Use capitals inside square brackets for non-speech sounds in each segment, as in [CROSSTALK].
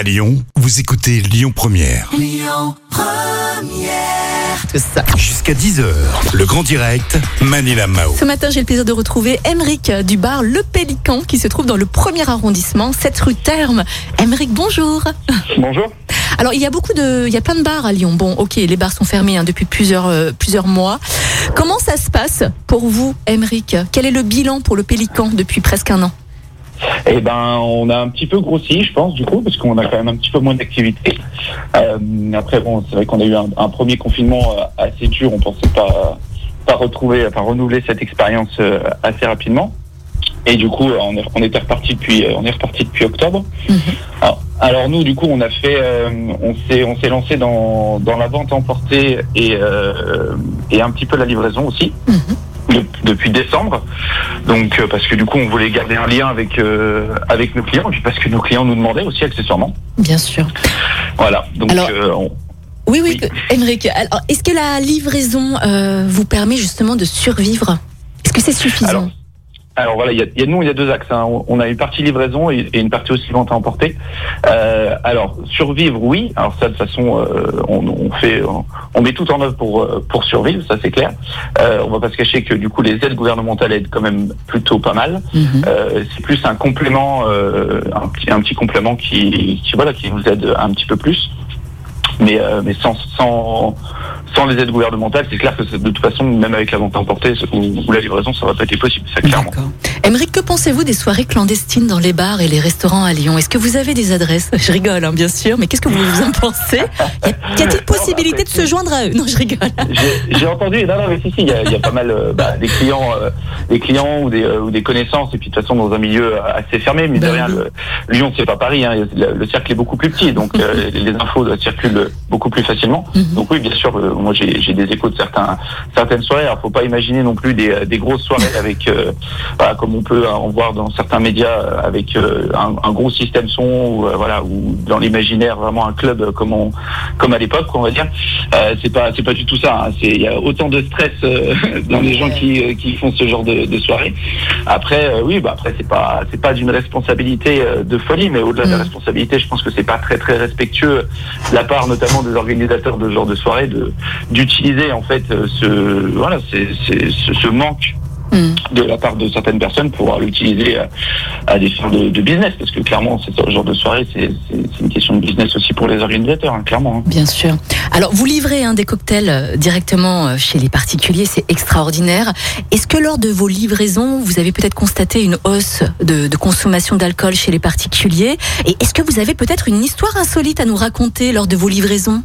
À Lyon, vous écoutez Lyon Première. Tout ça. Jusqu'à 10h, le grand direct, Manila Mao. Ce matin, j'ai le plaisir de retrouver Emeric du bar Le Pélican qui se trouve dans le premier arrondissement, 7 rue Terme. Emeric, bonjour. Bonjour. Alors, il y a beaucoup de, il y a plein de bars à Lyon. Bon, ok, les bars sont fermés hein, depuis plusieurs, euh, plusieurs mois. Comment ça se passe pour vous, Emeric Quel est le bilan pour Le Pélican depuis presque un an? Eh ben, on a un petit peu grossi, je pense, du coup, parce qu'on a quand même un petit peu moins d'activité. Euh, après, bon, c'est vrai qu'on a eu un, un premier confinement euh, assez dur. On pensait pas, pas retrouver, enfin renouveler cette expérience euh, assez rapidement. Et du coup, on est, on était reparti depuis, euh, on est reparti depuis octobre. Alors, alors nous, du coup, on a fait, euh, on s'est, on s'est lancé dans, dans la vente emportée et, euh, et un petit peu la livraison aussi. de- depuis décembre. Donc euh, parce que du coup on voulait garder un lien avec euh, avec nos clients et puis parce que nos clients nous demandaient aussi accessoirement. Bien sûr. Voilà. Donc Alors- euh, on- Oui, oui, Oui. Emeric. Alors, est-ce que la livraison euh, vous permet justement de survivre? Est-ce que c'est suffisant? Alors, alors voilà, il y a, y a- nous il y a deux axes. hein. On- a une partie livraison et, et une partie aussi vente à emporter. Euh, alors survivre, oui. Alors ça de toute façon, euh, on, on fait, on, on met tout en œuvre pour euh, pour survivre, ça c'est clair. Euh, on va pas se cacher que du coup les aides gouvernementales aident quand même plutôt pas mal. Mhm. Euh, c'est plus un complément, euh, un, petit, un petit complément qui, qui voilà, qui nous aide un petit peu plus. Mais, euh, mais sans, sans, sans les aides gouvernementales, c'est clair que de toute façon, même avec la vente emportée ou, ou la livraison, ça va pas être possible, ça clairement. Emeric, que pensez-vous des soirées clandestines dans les bars et les restaurants à Lyon? Est-ce que vous avez des adresses? [LAUGHS] Je rigole, hein, bien sûr, mais qu'est-ce que vous en pensez? Y a-t-il [LAUGHS] possibilité de se joindre à eux? Non, je rigole. [LAUGHS] J'ai entendu, non, non, mais si, si, il y a, il y a pas mal euh, bah, des clients, euh, des clients ou des, euh, ou des connaissances, et puis de toute façon dans un milieu assez fermé, mais de Ben rien, le, Lyon c'est pas Paris, hein, le, le cercle est beaucoup plus petit, donc euh, les infos circulent beaucoup plus facilement. Mhm. Donc oui, bien sûr, moi j'ai des échos de certains, certaines soirées. Alors faut pas imaginer non plus des, des grosses soirées avec, comme on peut en voir dans certains médias, euh, avec euh, un, un gros système son, ou euh, voilà, ou dans l'imaginaire vraiment un club comme on, comme à l'époque, on va dire. C'est pas, c'est pas du tout ça. hein. C'est, il y a autant de stress [LAUGHS] dans les gens qui, qui font ce genre de, de soirée. Après, oui, bah après c'est pas, c'est pas d'une responsabilité de folie, mais au-delà de la Mm. responsabilité, je pense que c'est pas très très respectueux de la part notamment des organisateurs de ce genre de soirée de d'utiliser en fait ce voilà c'est, c'est, ce, ce manque Mhm. de la part de certaines personnes pour l'utiliser à, à des fins de, de business parce que clairement ce genre de soirée c'est, une question de business aussi pour les organisateurs hein, clairement hein. Bien sûr. Alors, vous livrez hein, des cocktails euh, directement euh, chez les particuliers, c'est extraordinaire. Est-ce que lors de vos livraisons, vous avez peut-être constaté une hausse de, de consommation d'alcool chez les particuliers? Et est-ce que vous avez peut-être une histoire insolite à nous raconter lors de vos livraisons?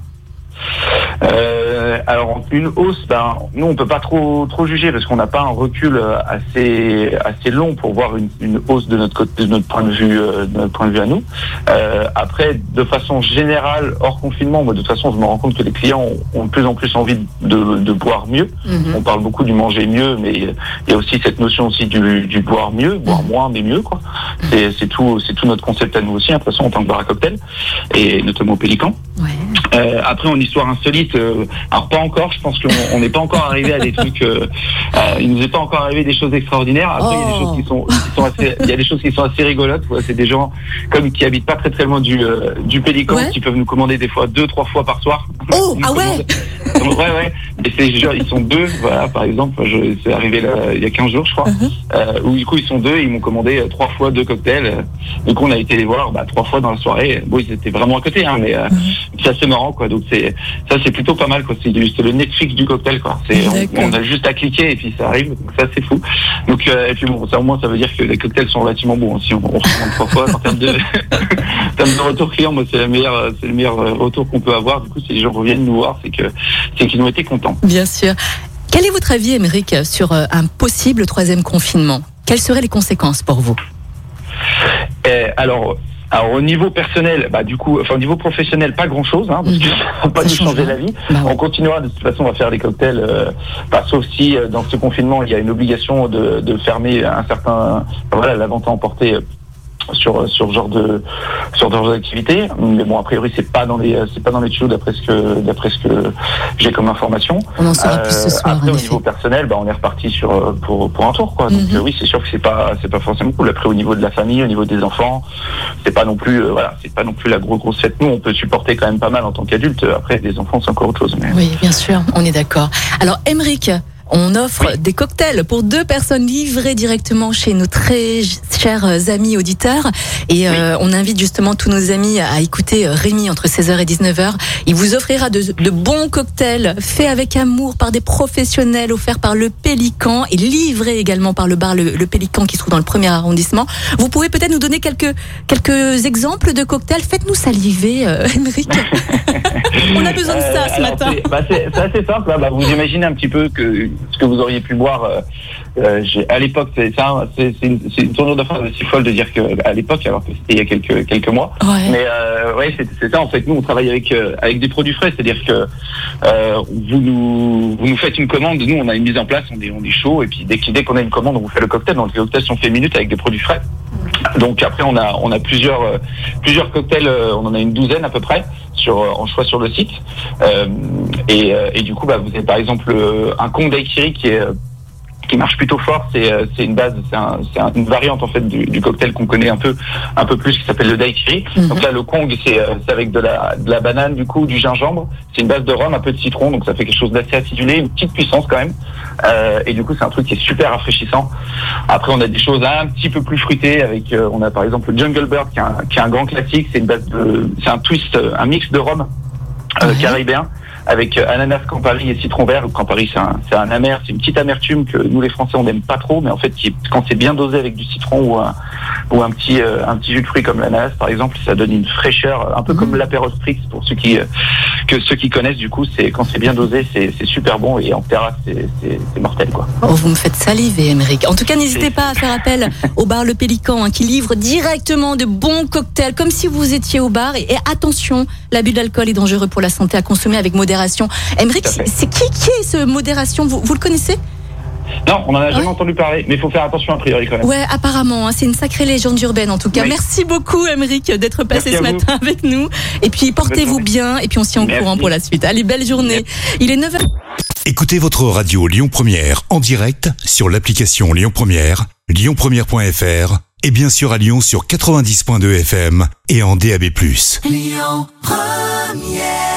Euh, alors une hausse, ben nous on peut pas trop trop juger parce qu'on n'a pas un recul euh, assez assez long pour voir une, une hausse de notre côté, de notre point de vue, euh, de notre point de vue à nous. Euh, après, de façon générale, hors confinement, moi de toute façon je me rends compte que les clients ont, ont de plus en plus envie de, de boire mieux. On parle beaucoup du manger mieux, mais il y a aussi cette notion aussi du, du boire mieux, boire moins mais mieux quoi. C'est tout c'est tout notre concept à nous aussi, hein, de toute façon en tant que bar à cocktail et notamment au Pélican. Ouais. Euh, après, en histoire insolite, euh, alors pas encore, je pense qu'on on n'est pas encore arrivé à des trucs, euh, euh, il nous est pas encore arrivé des choses extraordinaires. Après, il y a des choses qui sont, qui sont assez, il y a des choses qui sont assez rigolotes. C'est des gens comme qui habitent pas très très loin du, euh, du Pélican, Ouais. qui peuvent nous commander des fois deux, trois fois par soir. Oh, nous ah ouais Ouais, ouais. Et c'est genre, ils sont deux, voilà, par exemple, je- c'est arrivé là, il y a 15 jours, je crois, Uh-huh. euh, où du coup, ils sont deux, ils m'ont commandé euh, trois fois deux cocktails. Donc, on a été les voir, bah, trois fois dans la soirée. Bon, ils étaient vraiment à côté, hein, mais euh, c'est assez marrant, quoi. Donc, c'est, ça, c'est plutôt pas mal, quoi. C'est, c'est le Netflix du cocktail, quoi. C'est, on, on a juste à cliquer et puis ça arrive. Donc, ça, c'est fou. Donc, euh, et puis bon, ça, au moins, ça veut dire que les cocktails sont relativement bons. Si on, on recommande trois fois, en termes de, [LAUGHS] en termes de retour client, moi, c'est la meilleure, c'est le meilleur euh, retour qu'on peut avoir. Du coup, si les gens reviennent nous voir, c'est que, c'est qu'ils ont été contents. Bien sûr. Quel est votre avis, Émeric, sur euh, un possible troisième confinement? Quelles seraient les conséquences pour vous? Euh, alors, alors au niveau personnel, bah du coup, enfin au niveau professionnel, pas grand chose, hein, parce que ça va pas Ça nous change changer la vie. Bah ouais. On continuera de toute façon à faire les cocktails, euh, bah, sauf si euh, dans ce confinement il y a une obligation de, de fermer un certain, voilà, la vente à emporter. Euh, sur sur ce genre de sur ce genre d'activité. Mais bon, a priori, c'est pas dans les c'est pas dans les tuyaux d'après ce que d'après ce que j'ai comme information. On en saura plus ce soir. Après, au niveau personnel, bah, on est reparti sur pour pour un tour, quoi. Donc Mhm. euh, oui, c'est sûr que c'est pas c'est pas forcément cool. Après, au niveau de la famille, au niveau des enfants, c'est pas non plus euh, voilà, c'est pas non plus la grosse grosse fête. Nous, on peut supporter quand même pas mal en tant qu'adulte. Après, des enfants, c'est encore autre chose. Mais Oui, bien sûr, on est d'accord. Alors, Emeric, on offre des cocktails pour deux personnes livrés directement chez nos très chers amis auditeurs. Et euh, on invite justement tous nos amis à écouter euh, Rémi entre 16h et 19h. Il vous offrira de, de bons cocktails faits avec amour par des professionnels, offerts par le Pélican et livrés également par le bar le, le Pélican qui se trouve dans le premier arrondissement. Vous pouvez peut-être nous donner quelques, quelques exemples de cocktails. Faites-nous saliver, euh, [LAUGHS] on a besoin de ça Euh, ce alors, matin. c'est- bah, assez simple. hein. Bah, vous imaginez un petit peu que ce que vous auriez pu boire. euh, euh, à l'époque, c'est ça, c'est c'est une, une tournure de phrase aussi folle de dire que à l'époque, alors que c'était il y a quelques quelques mois. Ouais. Mais euh, ouais, c'est ça en fait. Nous, on travaille avec euh, avec des produits frais, c'est-à-dire que euh, vous nous vous nous faites une commande. Nous, on a une mise en place, on est on est chaud, et puis dès qu'on a une commande, on vous fait le cocktail. Donc les cocktails sont faits minutes avec des produits frais. Donc après, on a on a plusieurs euh, plusieurs cocktails. euh, on en a une douzaine à peu près sur euh, en choix sur le site. Euh, et, euh, et du coup, bah, vous avez par exemple un con daiquiri qui est qui marche plutôt fort, c'est euh, une base, c'est un, c'est un- une variante en fait du, du cocktail qu'on connaît un peu un peu plus qui s'appelle le daiquiri. Mhm. Donc là le Kong c'est euh, avec de la de la banane du coup, du gingembre, c'est une base de rhum, un peu de citron, donc ça fait quelque chose d'assez acidulé, une petite puissance quand même. Euh, et du coup c'est un truc qui est super rafraîchissant. Après on a des choses un petit peu plus fruitées avec on a par exemple le Jungle Bird qui est un, qui est un grand classique, c'est une base de c'est un twist, un mix de rhum caribéen avec euh, ananas Campari et citron vert. Campari, c'est un, c'est un amer, c'est une petite amertume que nous les Français on n'aime pas trop, mais en fait qui, quand c'est bien dosé avec du citron ou un ou un petit euh, un petit jus de fruits comme l'ananas par exemple, ça donne une fraîcheur, un peu comme l'apéro spritz pour ceux qui euh, que ceux qui connaissent. Du coup, c'est quand c'est bien dosé, c'est super bon et en terrasse c'est mortel quoi. Oh, vous me faites saliver, Émeric. En tout cas, n'hésitez pas à faire appel au bar Le Pélican, hein, qui livre directement de bons cocktails, comme si vous étiez au bar. Et, et attention, l'abus d'alcool est dangereux pour la santé à consommer avec modération. Émeric, c'est qui qui est ce modération? Vous, vous le connaissez? Non, on en a jamais Ouais. entendu parler, mais il faut faire attention a priori quand même. Ouais, apparemment, hein, c'est une sacrée légende urbaine en tout cas. Oui. Merci beaucoup, Émeric, d'être passé Merci ce vous. matin avec nous. Et puis, portez-vous bien, et puis on s'y en Merci. courant pour la suite. Allez, belle journée. Il est 9h. Écoutez votre radio Lyon Première en direct sur l'application Lyon Première, lyonpremière.fr et bien sûr à Lyon sur 90.2 FM et en DAB+. Lyon Première